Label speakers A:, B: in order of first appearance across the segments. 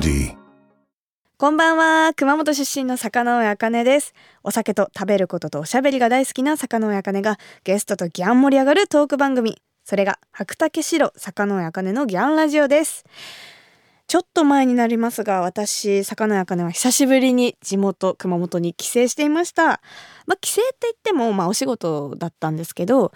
A: D.
B: こんばんは。熊本出身の坂上茜です。お酒と食べることとおしゃべりが大好きな坂上茜がゲストとギャン盛り上がるトーク番組。それが白竹城坂上茜のギャンラジオです。ちょっと前になりますが私坂上茜は久しぶりに地元熊本に帰省していました。まあ帰省って言ってもまあお仕事だったんですけど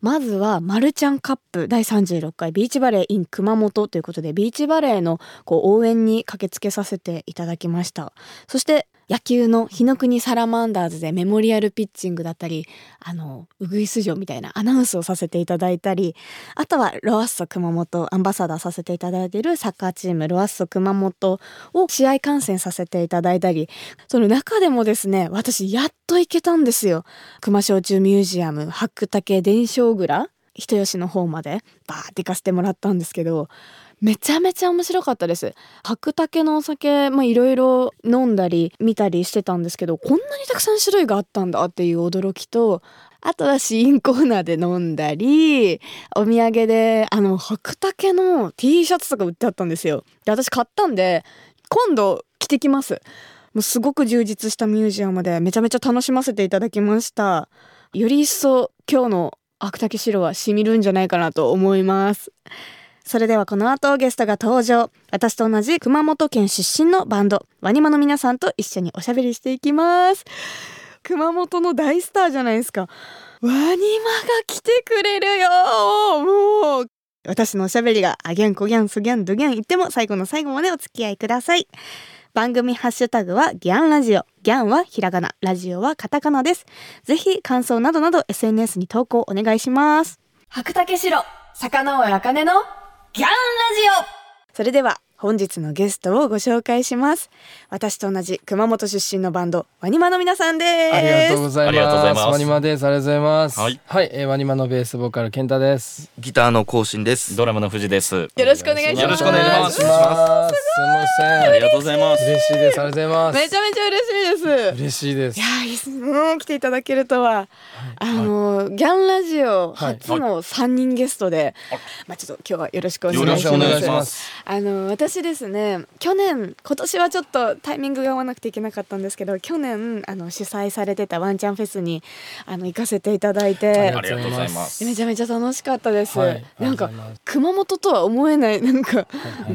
B: まずはマルちゃんカップ第36回ビーチバレー in 熊本ということでビーチバレーの応援に駆けつけさせていただきました。そして野球の日の国サラマンダーズでメモリアルピッチングだったりあのウグイス城みたいなアナウンスをさせていただいたりあとはロアッソ熊本アンバサダーさせていただいているサッカーチームロアッソ熊本を試合観戦させていただいたりその中でもですね私やっと行けたんですよ。熊焼酎ミュージアム白竹伝承蔵人吉の方までバーって行かせてもらったんですけどめちゃめちゃ面白かったです。白竹のお酒まあいろいろ飲んだり見たりしてたんですけどこんなにたくさん種類があったんだっていう驚きとあとは試飲コーナーで飲んだりお土産であの白竹の T シャツとか売ってあったんですよ。で私買ったんで今度着てきます。もうすごく充実したミュージアムでめちゃめちゃ楽しませていただきました。より一層今日の白竹城はしみるんじゃないかなと思います。それではこの後ゲストが登場。私と同じ熊本県出身のバンド。ワニマの皆さんと一緒におしゃべりしていきます。熊本の大スターじゃないですか。ワニマが来てくれるよもう。私のおしゃべりがあギャンコギャンスギャンドギャン言っても最後の最後までお付き合いください。番組ハッシュタグはギャンラジオ。ギャンはひらがなラジオはカタカナです。ぜひ感想などなど SNS に投稿お願いします。白竹城坂上茜のギャンラジオ。それでは。本日のゲストをご紹介します私と同じ熊本出身のバンドワニマの皆さんです
C: ありがとうございます。
D: ありがとうございます
C: ワニマです。ありがとうございます。
D: はい、
C: えーワニマのベースボーカル健太です。
E: ギターの更新です。
D: ドラムの藤です。
B: よろしくお願いします
D: よろしくお願いします
C: す。すみません。
D: ありがとうございます。
C: 嬉しいです。ありがとうございます。
B: めちゃめちゃ嬉しいです
C: 嬉しいです
B: い。やーいいっすね来ていただけるとは、あのーギャンラジオ初の三人ゲストで、まあちょっと今日はよろしくお願いします
D: よろしくお願いします
B: あのー私ですね去年今年はちょっとタイミングが合わなくていけなかったんですけど去年あの主催されてたワンチャンフェスにあの行かせていただいて
D: ありがとうございます。
B: めちゃめちゃ楽しかったです、
C: はい。
B: なんか熊本とは思えないなんか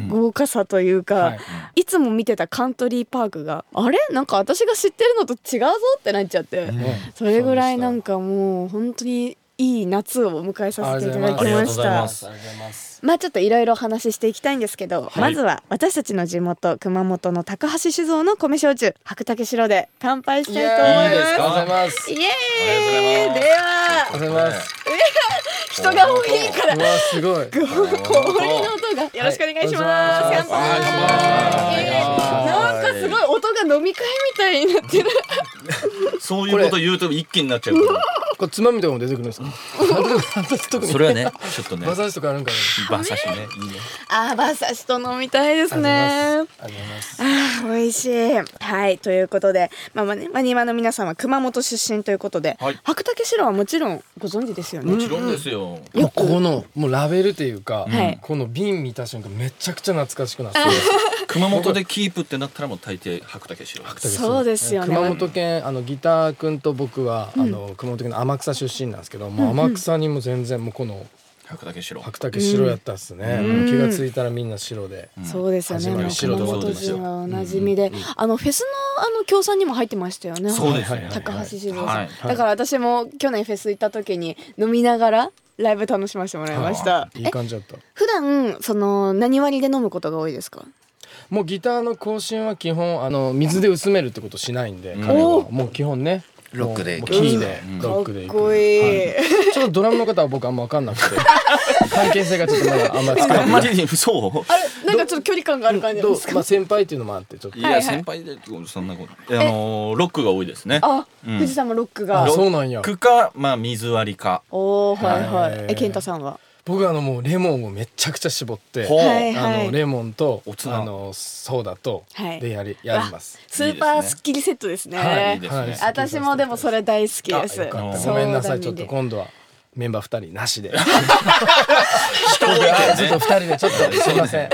B: 豪華さというか、
C: はい。
B: いつも見てたカントリーパークがあれ？なんか私が知ってるのと違うぞってなっちゃって、
C: ね。
B: それぐらいなん
C: か
B: かもう本当にいい夏を迎えさせていただき
D: ありが
B: ました
D: とうございま。す
C: あ
B: ちょっといろいろお話ししていきたいんですけど、まずは私たちの地元熊本の高橋酒造の米焼酎白竹城で乾杯したいと思います。
D: いいですか？
C: ありがとうございます。
B: イエーイでは
C: ありがとうございます。
B: 人が多いから
C: すごい。
B: 氷の音がよろしくお願いします。
C: はい
B: 乾杯。なんかすごい音が飲み会みたいになってる。
D: そういうこと言うと一気になっちゃうか
C: これつまみとかも出てくるんですか？
E: それはね、ちょっとね
C: 馬、刺しとかあるんかな。
D: 馬刺しね。いいね。
B: あー、馬刺しと飲みたいですね。
C: あります。
B: あー、美味しい。はい、ということで、まあまあね、まあ今の皆さんは熊本出身ということで、
D: はい
B: 白竹城はもちろんご存知ですよね。
D: もちろんですよ。
C: もうここのもうラベルというか、
B: はい
C: この瓶見た瞬間めちゃくちゃ懐かしくなって。
D: 熊本でキープってなったらもう大抵白竹城。
B: そうですよね
C: 熊本県あのギター君と僕は、あの熊本県の天草出身なんですけど、もう天草にも全然もうこの
D: 白竹城。
C: 白竹白やったっすね、もう気がついたらみんな白で、
B: そうですよね。
C: 白
B: 本人はおなじみで、あのフェスのあの協賛にも入ってましたよね。
D: そうです。ね。
B: 高橋酒造さん、
D: はい。
B: だから私も去年フェス行った時に飲みながらライブ楽しませてもらいました。
C: い。い感じだった。
B: 普段その何割で飲むことが多いですか？
C: もうギターの更新は基本あの水で薄めるってことしないんで、彼は。もう基本ね
E: ロックで
C: キーで
D: うん
C: ロックでいく。ちょっとドラムの方は僕あんま分かんなくて 関係性がちょっとまだあんまり作れ
D: あんま
C: てない
D: りそう。
B: あれなんかちょっと距離感がある感じですか？
C: まあ先輩っていうのもあってちょっと
D: いや先輩でそんなこと。あのーロックが多いですね。
B: あ、
D: うん
B: 富士山もロック
C: あ
B: が。
C: そうなんや
D: ロックかまあ水割りか。
B: おおはいは
C: はい
B: い。え健太さんは？
C: 僕はあのもうレモンをめちゃくちゃ絞って
B: はい
C: あのレモンと
D: おつな。
C: あのソーダと
B: はい。
C: でやりやります。
B: スーパースッキリセットですね。
C: はい。
D: い。いですね。
B: 私もでもそれ大好きです。
C: あよかった。
D: うん
C: ごめんなさい。ちょっと今度はメンバー二人なしで。
D: 人多い
C: あちょっと二人でちょっとすいません。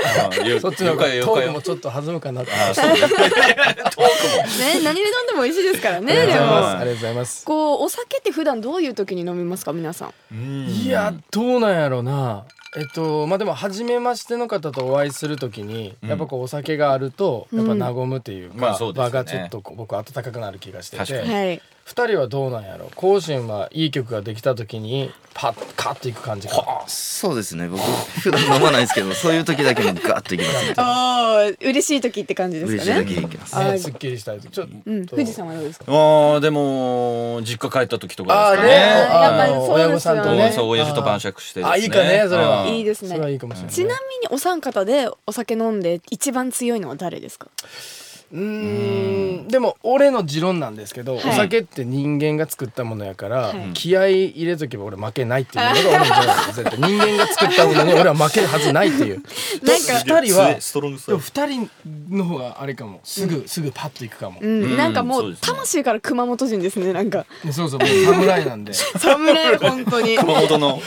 C: そっちのトークもちょっと弾むかなと。
D: あそう。ねトークも
B: ね何で飲んでも美味しいですからね
C: ありが
B: で
C: とうございます。
B: も。
C: ありがとうございます。
B: こうお酒って普段どういう時に飲みますか皆さん？
D: うん。
C: いやどうなんやろうな。えっとまあでも初めましての方とお会いするときに、
D: うん。
C: やっぱこうお酒があるとやっぱ和むっていうか、場がちょっとこう僕温かくなる気がしてて。
D: 確かに。
B: はい
C: 二人はどうなんやろ？う甲信はいい曲ができた時にパッカッといく感じか。
E: そうですね。僕普段飲まないですけどそういう時だけもガーッといきます。ね
B: ああ嬉しい時って感じです
E: 嬉しいだ
B: かね
E: けでいきます。
B: あ
C: ね、すっきりしたい時。ちょっと、
B: うん富士山はどうですか？
D: あーでも実家帰った時とかですか
C: ね。
D: ね。
B: やっぱり
C: あの
B: そうですよね。
C: 親御さんとね。
D: そう親父と晩酌してですね。
C: あいいかねそれは。
B: いいですね。
C: それはいいかもしれない、
B: ちなみにお三方でお酒飲んで一番強いのは誰ですか？
C: うーん。でも俺の持論なんですけど、
B: はい。
C: お酒って人間が作ったものやから、
B: はい。
C: 気合い入れとけば俺負けないっていうのが俺の持論です絶対 人間が作ったものに俺は負けるはずないっていう。
B: なんか
C: 二人は
D: ストロングス
C: でも二人の方があれかもすぐ、すぐパッといくかも、
B: うん、
D: うん
B: なんかもう
D: そうですね
B: 魂から熊本人ですねなんか
C: でそうそうもう侍なんで
B: 侍本当に
D: 熊本の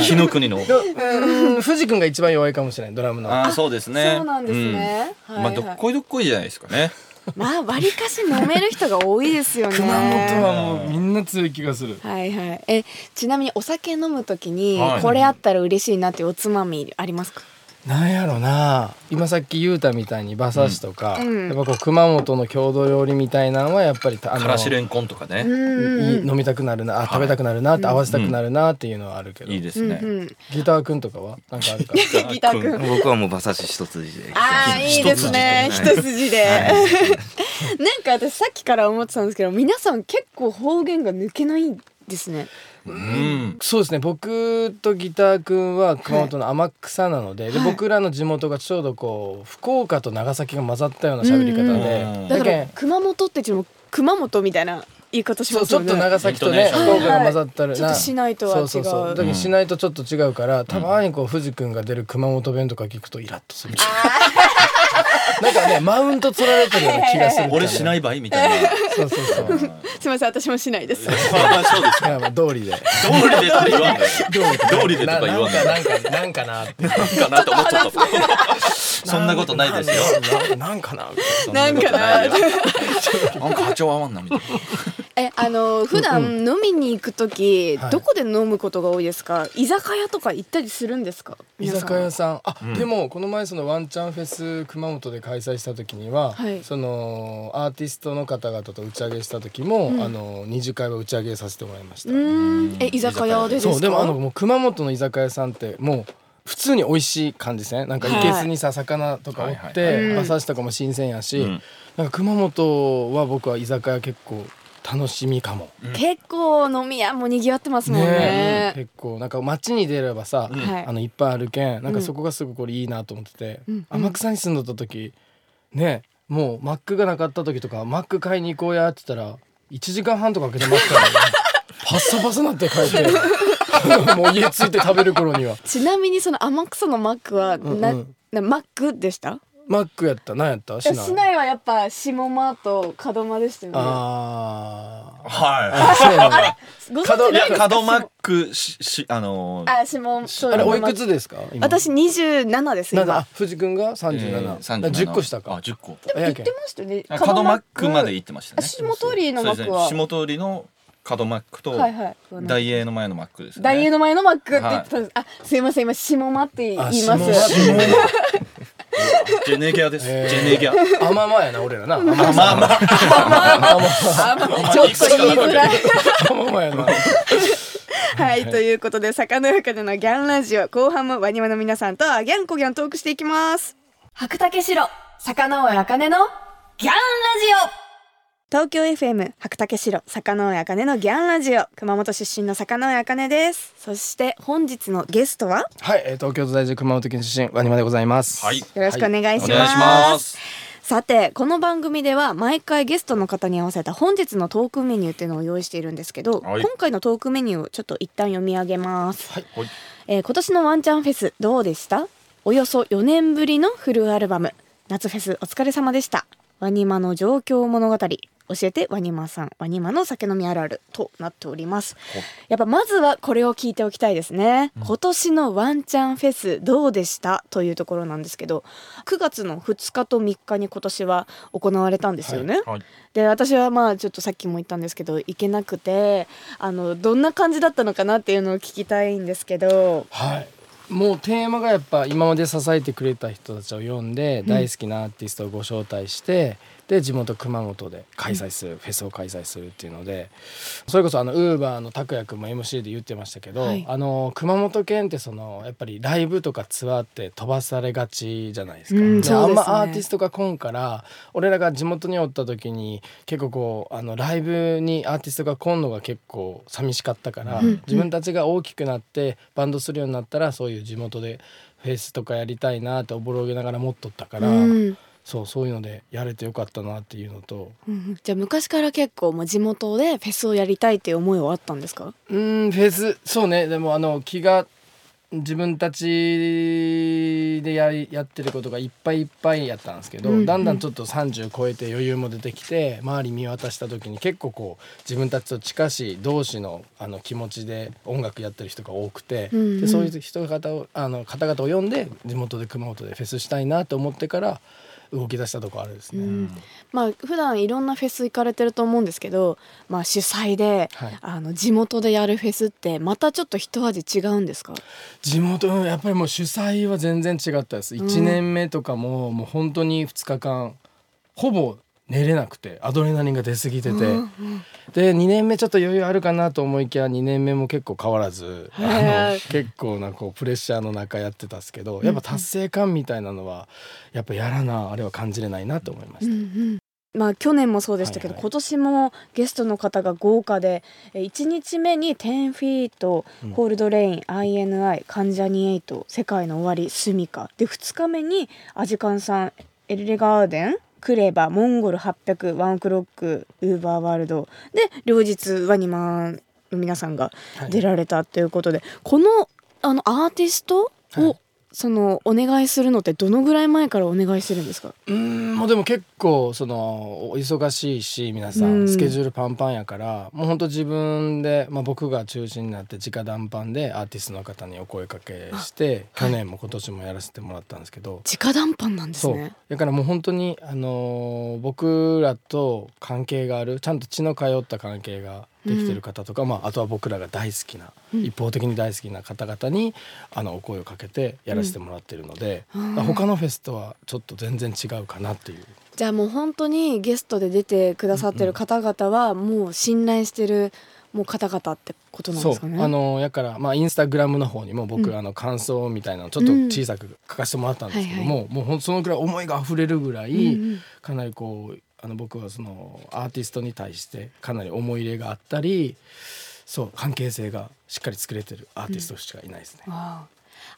D: 日の国の
C: でうん藤君が一番弱いかもしれないドラムの
D: あーそうですね
B: そうなんですね
D: まあどっこいどっこいじゃないですかね
B: まあわりかし飲める人が多いですよね。
C: 熊本はもうみんな強い気がする。
B: はいはい。えちなみにお酒飲むときに
D: はい。
B: これあったら嬉しいなっていうおつまみありますか、
C: なんやろな。今さっき言うたみたいに馬刺しとか、
B: うん。
C: やっぱこう熊本の郷土料理みたいなのはやっぱりあ
D: からしれんこんとかね。
B: うん
C: いい飲みたくなるなあ食べたくなるなって合わせたくなるなっていうのはあるけど、
D: いいですね。
B: うん。うん
C: ギターくんとかはなんかあるか
B: ギターくん。
E: 僕はもう馬刺し一筋で。
B: ああいいですね。
E: 一筋
B: 一筋で、なんか私さっきから思ってたんですけど皆さん結構方言が抜けないですね
D: うん。
C: そうですね。僕とギターくんは熊本の天草なので,、で
B: はい。
C: 僕らの地元がちょうどこう福岡と長崎が混ざったような喋り方で、
D: うん。
B: だから
C: だけん
B: 熊本って言っても熊本みたいな言い方しますよね。
C: そうちょっと長崎とね福岡が混ざったらな、
B: ちょっと市内とは違う。
C: そうそうそう。だけど市内とちょっと違うから、たまにこう藤君が出る熊本弁とか聞くとイラッとするなんかねマウント取られてるような気がする
D: 俺しないい場合みたいな。
C: そうそうそう。
B: すみません私もしないです。
D: まあそうです
C: いやまあ道理で。
D: 道理でとか言わんで。道理でとか言わんで。
C: なんかなんかなんかなって。
D: なんかなって思っちゃった。そんなことないですよ。
C: なな。んかな
D: なことななんか波長合わんなみたいな。
B: えあの普段飲みに行く時、
C: はい。
B: どこで飲むことが多いですか？居酒屋とか行ったりするんですか？
C: 居酒屋さん。あ、
D: うん。
C: でもこの前そのワンチャンフェス熊本で開催した時には、
B: はい。
C: そのアーティストの方々と打ち上げした時も、
B: うん。
C: あの二次会は打ち上げさせてもらいました、
B: え居酒屋でですか？
C: そうでもあのもう熊本の居酒屋さんってもう普通に美味しい感じですねなんかいけすにさ、魚とかおって
B: うん。
C: 馬刺しとかも新鮮やし、
D: うん。
C: なんか熊本は僕は居酒屋結構楽しみかも。
B: 結構飲み屋も賑わってますもんね。
C: 結構。なんか街に出ればさ、
D: うん。
B: はい。
C: あのいっぱいあるけんなん
B: うん。
C: かそこがすごくこれいいなと思ってて、
B: うん
C: 天草に住んどった時ねもうマックがなかった時とかマック買いに行こうやって言ったら1時間半とかかけて待ったら、ね、パッサパサなって帰って もう家着いて食べる頃には。
B: ちなみにその天草のマックはな、
C: うんうん。
B: なマックでした？
C: マックやった。何やった？シナ
B: 市内はやっぱ下間と門間でしたよね
C: あー
D: は
C: あそうやな
B: ご存知
C: 門
D: いいや
B: ないですか
D: 角マックししあのー
B: あ下
C: あれおいくつですか今
B: 私27です今
C: 藤君が37、
D: えー
C: だから10個下
D: あ
C: か
D: 10個
B: でも行ってましたよね
D: あ角マックまで行ってましたね
B: あ下通りのマックは
D: 下通りの角マックと
B: はいはい
D: 大英の前のマックですね
B: ダイエーの前のマックって言ってたんです、あすいません今下間って言い
C: あ
B: ます
D: ジェネギャです。ジ
C: えー。
D: ェネギャ。
C: あまあまあやな俺らな。あま
D: まあ。まあまあ。
B: あちょっと言いづらい。
C: あまあまあやな
B: はいということで魚やかでのギャンラジオ。後半もワニワの皆さんとギャンコギャントークしていきます。白竹城魚尾あかねのギャンラジオ東京 FM 白竹城坂上茜のギャンラジオ。熊本出身の坂上茜です。そして本日のゲストは？
C: はい、えー東京都在住熊本県出身ワニマでございます。
D: はい。
B: よろしくお願いします,、
D: お願いします。
B: さてこの番組では毎回ゲストの方に合わせた本日のトークメニューっていうのを用意しているんですけど、
D: はい。
B: 今回のトークメニューをちょっと一旦読み上げます、
C: はい。
D: はい。
B: えー今年のワンチャンフェスどうでした？およそ4年ぶりのフルアルバム。夏フェスお疲れ様でしたワニマの状況物語。教えてワニマさん。ワニマの酒飲みあるあるとなっております。やっぱまずはこれを聞いておきたいですね、今年のワンチャンフェスどうでした？というところなんですけど9月の2日と3日に今年は行われたんですよね、
D: はい。
B: で私はまあちょっとさっきも言ったんですけど行けなくてあのどんな感じだったのかなっていうのを聞きたいんですけど。
C: はいもうテーマがやっぱ今まで支えてくれた人たちを呼んで、大好きなアーティストをご招待してで地元熊本で開催する、フェスを開催するっていうのでそれこそあのウーバーの拓也君も MC で言ってましたけど、
B: はい。
C: あの熊本県ってそのやっぱりライブとかツアーって飛ばされがちじゃないですか。
B: うんすね。
C: あんまアーティストが来んから俺らが地元におった時に結構こうあのライブにアーティストが来んのが結構寂しかったから、
B: うん。
C: 自分たちが大きくなってバンドするようになったらそういう地元でフェスとかやりたいなっておぼろげながら持っとったから、
B: うん
C: そうそういうのでやれてよかったなっていうのと。
B: うん。じゃあ昔から結構もう地元でフェスをやりたいっていう思いはあったんですか？
C: うんフェス。そうね。でもあの気が自分たちでやりやってることがいっぱいいっぱいやったんですけど、
B: うん。うん
C: だんだんちょっと30超えて余裕も出てきて周り見渡した時に結構こう自分たちと近しい同士のあの気持ちで音楽やってる人が多くて、
B: うんうん。
C: でそういう人方をあの方々を呼んで地元で熊本でフェスしたいなと思ってから動き出したとこあるですね。
B: うん。まあ普段いろんなフェス行かれてると思うんですけど、まあ、主催で、
C: はい。
B: あの地元でやるフェスってまたちょっと一味違うんですか？
C: 地元のやっぱりもう主催は全然違ったです。1年目とかももう本当に2日間ほぼ寝れなくてアドレナリンが出過ぎてて、
B: うん
C: で2年目ちょっと余裕あるかなと思いきや2年目も結構変わらずあ
B: へ
C: の結構なこうプレッシャーの中やってたんですけどやっぱ達成感みたいなのはやっぱやらなあれは感じれないなと思いました。
B: うんうん。まあ去年もそうでしたけど、
C: はいはい。
B: 今年もゲストの方が豪華でえ1日目に10フィート、
C: うん。
B: コールドレイン INI 関ジャニ∞世界の終わりスミカ。で2日目にアジカンさんエルレガーデンクレバモンゴル800ワンオクロックウーバーワールド。で両日ワニマンの皆さんが
C: はい。
B: 出られたということで、このあのアーティストを、
C: はい。
B: そのお願いするのってどのぐらい前からお願いしてるんですか？
C: うーんもうでも結構そのお忙しいし皆さ
B: うん。
C: んスケジュールパンパンやから、もうほんと自分で、まあ、僕が中心になって直談判でアーティストの方にお声かけして去年も今年もやらせてもらったんですけど、
B: 直談判なんですね。
C: だからもう本当に、あのー僕らと関係があるちゃんと血の通った関係ができてる方とか、まあ、あとは僕らが大好きな、
B: うん。
C: 一方的に大好きな方々にあのお声をかけてやらせてもらってるので、
B: うん。
C: 他のフェスとはちょっと全然違うかなっていう。
B: じゃあもう本当にゲストで出てくださってる方々はもう信頼してるもう方々ってことなんですかね？
C: あのやからまあインスタグラムの方にも僕、
B: うん
C: あの感想みたいなのちょっと小さく書かせてもらったんですけども、
B: はい
C: もうほんそのくらい思いが溢れるぐらい、
B: うんうん。
C: かなりこうあの僕はそのアーティストに対してかなり思い入れがあったりそう関係性がしっかり作れてるアーティストしかいないですね。
B: あ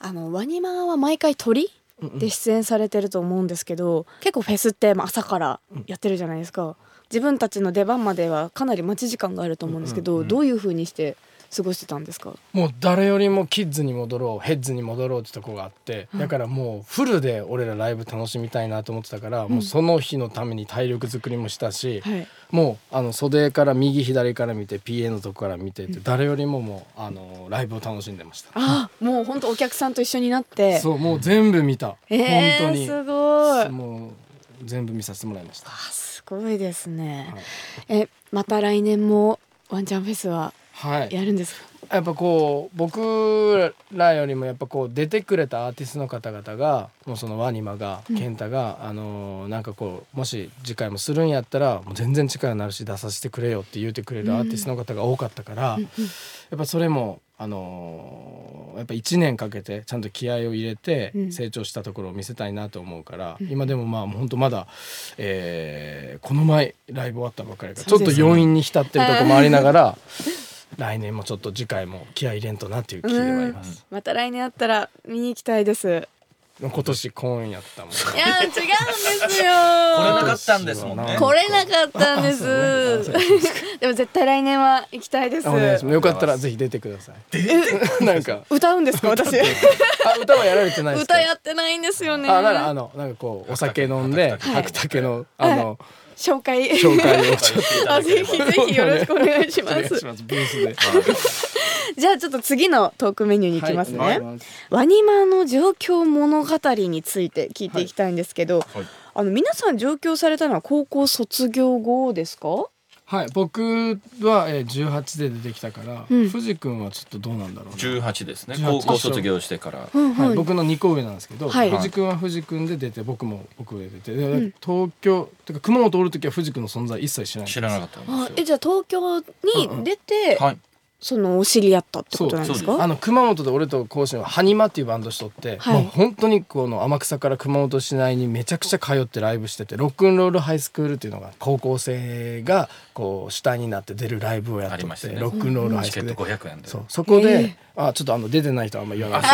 B: あ。あのワニマは毎回鳥？
C: うんうん
B: で出演されてると思うんですけど、結構フェスってまあ朝からやってるじゃないですか。自分たちの出番まではかなり待ち時間があると思うんですけど、どういう風にして過ごしてたんですか？
C: もう誰よりもキッズに戻ろうヘッズに戻ろうってとこがあって、だからもうフルで俺らライブ楽しみたいなと思ってたから、もうその日のために体力作りもしたし、
B: はい。
C: もうあの袖から右左から見て PA のとこから見てて誰よりももうあのライブを楽しんでました。
B: あもう本当お客さんと一緒になって。
C: そうもう全部見た、
B: えー、
C: 本当に
B: すごい。
C: もう全部見させてもらいました。
B: あすごいですね。
C: はい
B: えまた来年もワンチャンフェスは
C: はい、
B: やるんですか？
C: やっぱこう僕らよりもやっぱこう出てくれたアーティストの方々がもうそのワニマが
B: うん。
C: 健太が、あのーなんかこうもし次回もするんやったらもう全然力になるし出させてくれよって言うてくれるアーティストの方が多かったから、
B: うんうん。
C: やっぱそれもあのーやっぱ1年かけてちゃんと気合を入れて
B: うん。
C: 成長したところを見せたいなと思うから、
B: うん。
C: 今でもまあ本当まだ、えーこの前ライブ終わったばっかりからちょっと余韻に浸ってるとこもありながら 来年もちょっと次回も気合い入れんとなっていう気ではいます。
B: また来年あったら見に行きたいです。
C: 今年今やったもん。
B: いや違うんですよ。
D: これなかったんですもんね
B: 来れなかったんです。でも絶対来年は行きたいです。
C: よかったらぜひ出てください。なんか
B: 歌うんですか私？
C: あ歌はやられてないですか。
B: 歌やってないんですよね。
C: あならあのなんかこうお酒飲んで
B: はい
C: 白竹のあの
B: 紹介。
C: 紹介をちょっと
B: あぜひぜひよろしくお願いします。
C: します。ブースで。
B: じゃあちょっと次のトークメニューに行きますね、
C: はい。
B: ワニマの上京物語について聞いていきたいんですけど、
D: はい。
B: あの皆さん上京されたのは高校卒業後ですか？
C: はい僕はえー18で出てきたから、
B: うん。
C: 藤君はちょっとどうなんだろうな
D: 18ですね。
C: 18
D: 高校卒業してから。
B: うん
C: はい、僕の2個上なんですけど、
B: はい。
C: 藤君は藤君で出て僕も僕で出て、で
B: ん。
C: 東京てか熊本おる時は藤君の存在一切知らない
D: 知らなかったんですよ。
B: あえじゃあ東京に出て、
D: はい
B: そのお知り合ったってことなんですか？
C: あの熊本で俺と甲子園はハニマっていうバンドしとって、
B: はい。
C: もう本当にこの天草から熊本市内にめちゃくちゃ通ってライブしててロックンロールハイスクールっていうのが高校生がこう主体になって出るライブをやっとって、
D: ましたね。
C: ロックンロールハイスクール。で。
D: 500円で。
C: そうそこで、
B: へえ
C: あちょっとあの出てない人はあんま言わない。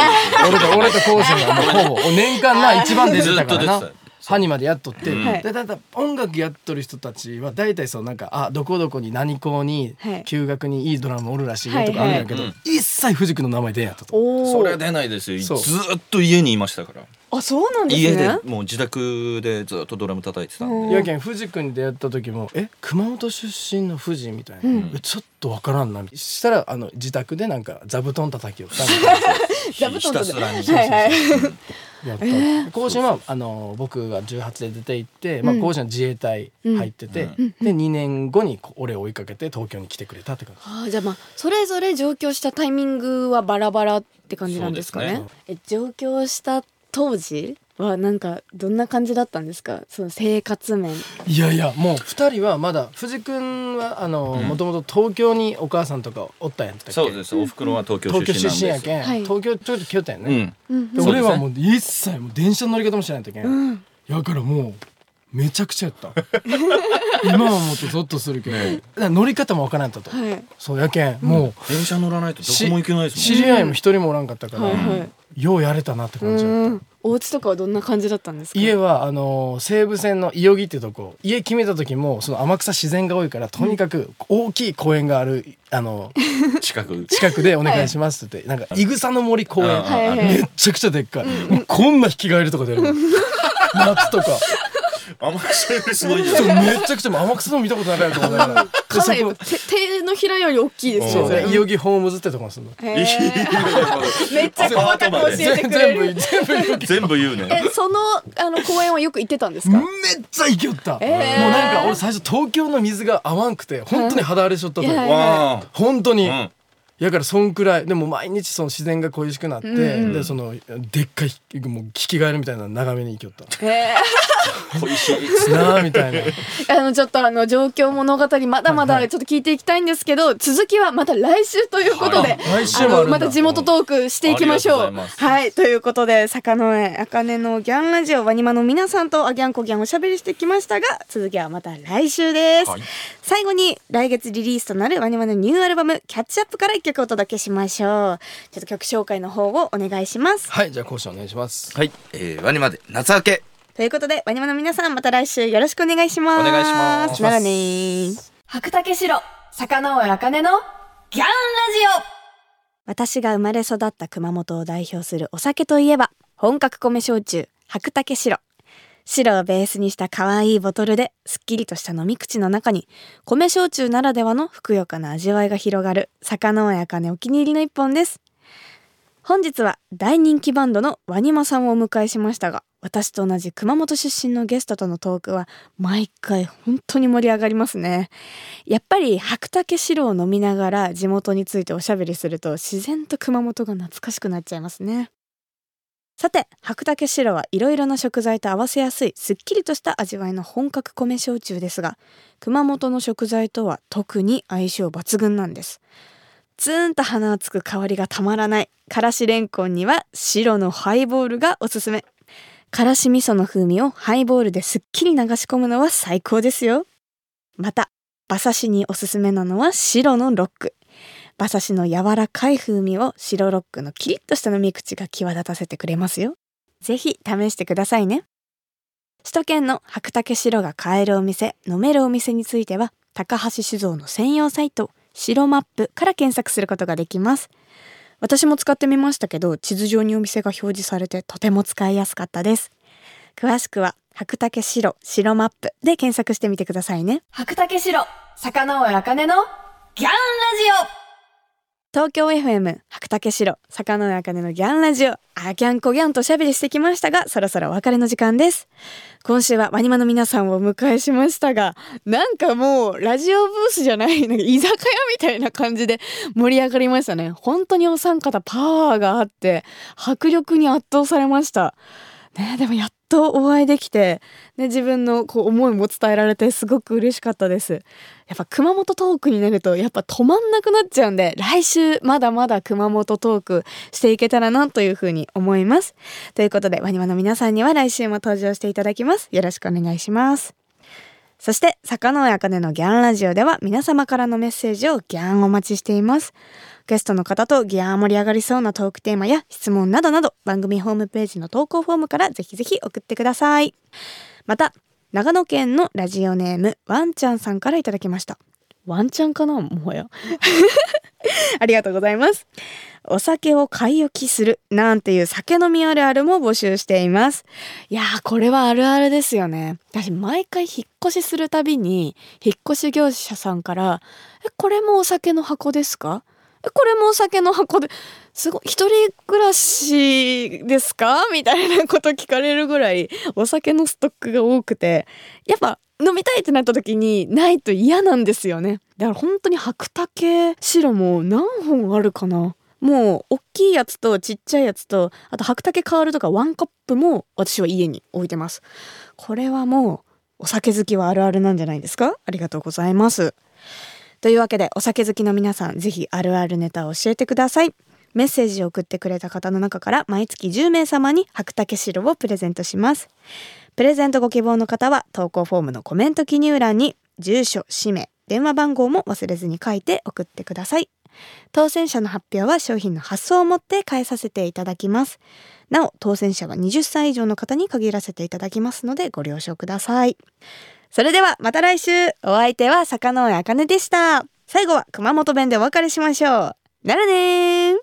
C: 俺と俺と甲子園がもうほぼ年間な一番出てたからなハニマでやっとって、
D: うん。
B: はい。
C: でだいたい音楽やっとる人たちは大体そうなんかあどこどこに何校に
B: はい。
C: 休学にいいドラムおるらしいよとかあるんやけど、
D: はいはい
C: 一切藤君の名前出んやったと。
D: それは出ないですよ。ずっと家にいましたから
B: あそうなんですね。
D: 家でもう自宅でずっとドラム叩いてたん
B: うん。
D: で
C: やけん藤君に出会った時も「え熊本出身の藤」みたいな、
B: うん。
C: えちょっとわからんな。したらあの自宅でなんか座布団叩きよったみたいな
B: 座布団と
D: ひたすらに。
B: はいはい。
C: やった、甲子園はあの僕が18で出て行って、まあ、
B: うん
C: 甲子園は自衛隊入ってて、で2年後にこ俺を追いかけて東京に来てくれたって感じ。
B: あーじゃあまあそれぞれ上京したタイミングはバラバラって感じなんですかね。
D: そう
B: え上京した当時はなんかどんな感じだったんですか？その生活面。
C: いやいやもう2人はまだ藤君はあの
D: うん。
C: もともと東京にお母さんとかおったんやったっけ？
D: そうです。お袋は東京
C: 東京
D: 出身なんで。す
C: 出身やけん、
B: はい。
C: 東京ちょっと来よったん。やね、
D: うん。
C: 俺はもう一切もう電車の乗り方も知らないといけん、
B: うん。
C: やからもうめちゃくちゃやった。今はもっとゾッとするけど、だから乗り方もわからんかったと、
B: はい。
C: そうやけんも
D: 電車乗らないと
C: う
D: どこも行けないです
C: 知
D: もん
C: り合いも一人もおらんかったから、
B: はいはい。
C: ようやれたなって感じだった、
B: うん。お家とかはどんな感じだったんですか？
C: 家はあのー西武線の伊予木ってとこ。家決めた時もその天草自然が多いからとにかく大きい公園があるあの
D: 近く。
C: 近くでお願いしますって言って、なんかいぐさの森公園、
D: はい
B: はいはい。
C: めっちゃくちゃでっかい、もうこんな引き返りとか出る。の 夏とか
D: 天草よりすごいじゃ
C: そうんめちゃくちゃもう天草の見たことなかったと思いながら。で
B: かなり手手のひらより大きいですよね。
C: で伊予木ホームズってとこにするの。
B: めっちゃ細かく教えてくれ
C: 全部
B: る
C: 全部伊予木
D: 全部言うね。
B: えそのあの公園はよく行ってたんですか？
C: めっちゃ行きよった、
B: えー。
C: もうなんか俺最初東京の水が合わんくて本当に肌荒れしとったと、本当に、
D: うん
C: やからそんくらい。でも毎日その自然が恋しくなって、
B: うんうん。
C: でそのでっかいもうキキガエルみたいなの眺めに行きよった。
B: へ
D: 恋しい。
C: なあみたいな。
B: ー あのちょっとあの状況物語まだまだちょっと聞いていきたいんですけど、続きはまた来週ということで、
C: 来週
B: あ
C: もあるんだ。
B: のまた地元トークしていきましょう。
D: う
B: はいということで坂上茜のギャンラジオワニマの皆さんとあギャンコギャンおしゃべりしてきましたが続きはまた来週です、
D: はい。
B: 最後に来月リリースとなるワニマのニューアルバムキャッチアップから一曲お届けしましょう。ちょっと曲紹介の方をお願いします。
C: はいじゃあ講師お願いします。
E: はい、えー、ワニまで夏明け。
B: ということでワニマの皆さんまた来週よろしくお願いします。
D: お願いします。
B: ならねー白竹城坂上茜のギャンラジオ。私が生まれ育った熊本を代表するお酒といえば本格米焼酎白竹白白をベースにした可愛いボトルですっきりとした飲み口の中に米焼酎ならではのふくよかな味わいが広がる坂上茜お気に入りの一本です。本日は大人気バンドのワニマさんをお迎えしましたが私と同じ熊本出身のゲストとのトークは毎回本当に盛り上がりますね。やっぱり白竹白を飲みながら地元についておしゃべりすると自然と熊本が懐かしくなっちゃいますね。さて白竹白はいろいろな食材と合わせやすいすっきりとした味わいの本格米焼酎ですが熊本の食材とは特に相性抜群なんです。ツーンと鼻をつく香りがたまらないからしれんこんには白のハイボールがおすすめ。からし味噌の風味をハイボールですっきり流し込むのは最高ですよ。また馬刺しにおすすめなのは白のロック。馬刺しの柔らかい風味を白ロックのキリッとした飲み口が際立たせてくれますよ。ぜひ試してくださいね。首都圏の白竹白が買えるお店飲めるお店については高橋酒造の専用サイト白マップから検索することができます。私も使ってみましたけど地図上にお店が表示されてとても使いやすかったです。詳しくは白竹城白マップで検索してみてくださいね。白竹城坂上茜のギャンラジオ。東京 FM 白竹城坂上茜のギャンラジオあギャンコギャンとしゃべりしてきましたがそろそろお別れの時間です。今週はワニマの皆さんをお迎えしましたがなんかもうラジオブースじゃないなんか居酒屋みたいな感じで盛り上がりましたね。本当にお三方パワーがあって迫力に圧倒されました。ねでもやっとお会いできて、ね、自分のこう思いも伝えられてすごく嬉しかったです。やっぱ熊本トークになるとやっぱ止まんなくなっちゃうんで来週まだまだ熊本トークしていけたらなというふうに思います。ということでワニワの皆さんには来週も登場していただきます。よろしくお願いします。そして坂上茜のギャンラジオでは皆様からのメッセージをギャンお待ちしています。ゲストの方とギャー盛り上がりそうなトークテーマや質問などなど番組ホームページの投稿フォームからぜひぜひ送ってください。また、長野県のラジオネームワンちゃんさんからいただきました。ワンちゃんかなもはや。ありがとうございます。お酒を買い置きするなんていう酒飲みあるあるも募集しています。いやー、これはあるあるですよね。私、毎回引っ越しするたびに、引っ越し業者さんから、え、これもお酒の箱ですか？これもお酒の箱ですごい一人暮らしですか？みたいなこと聞かれるぐらいお酒のストックが多くてやっぱ飲みたいってなった時にないと嫌なんですよね。だから本当に白竹白も何本あるかな？もう大きいやつとちっちゃいやつとあと白竹カールとかワンカップも私は家に置いてます。これはもうお酒好きはあるあるなんじゃないですか？ありがとうございます。というわけでお酒好きの皆さんぜひあるあるネタを教えてください。メッセージを送ってくれた方の中から毎月10名様に白竹白をプレゼントします。プレゼントご希望の方は投稿フォームのコメント記入欄に住所氏名電話番号も忘れずに書いて送ってください。当選者の発表は商品の発送をもって返させていただきます。なお当選者は20歳以上の方に限らせていただきますのでご了承ください。それではまた来週。お相手は坂上茜でした。最後は熊本弁でお別れしましょう。ならねー。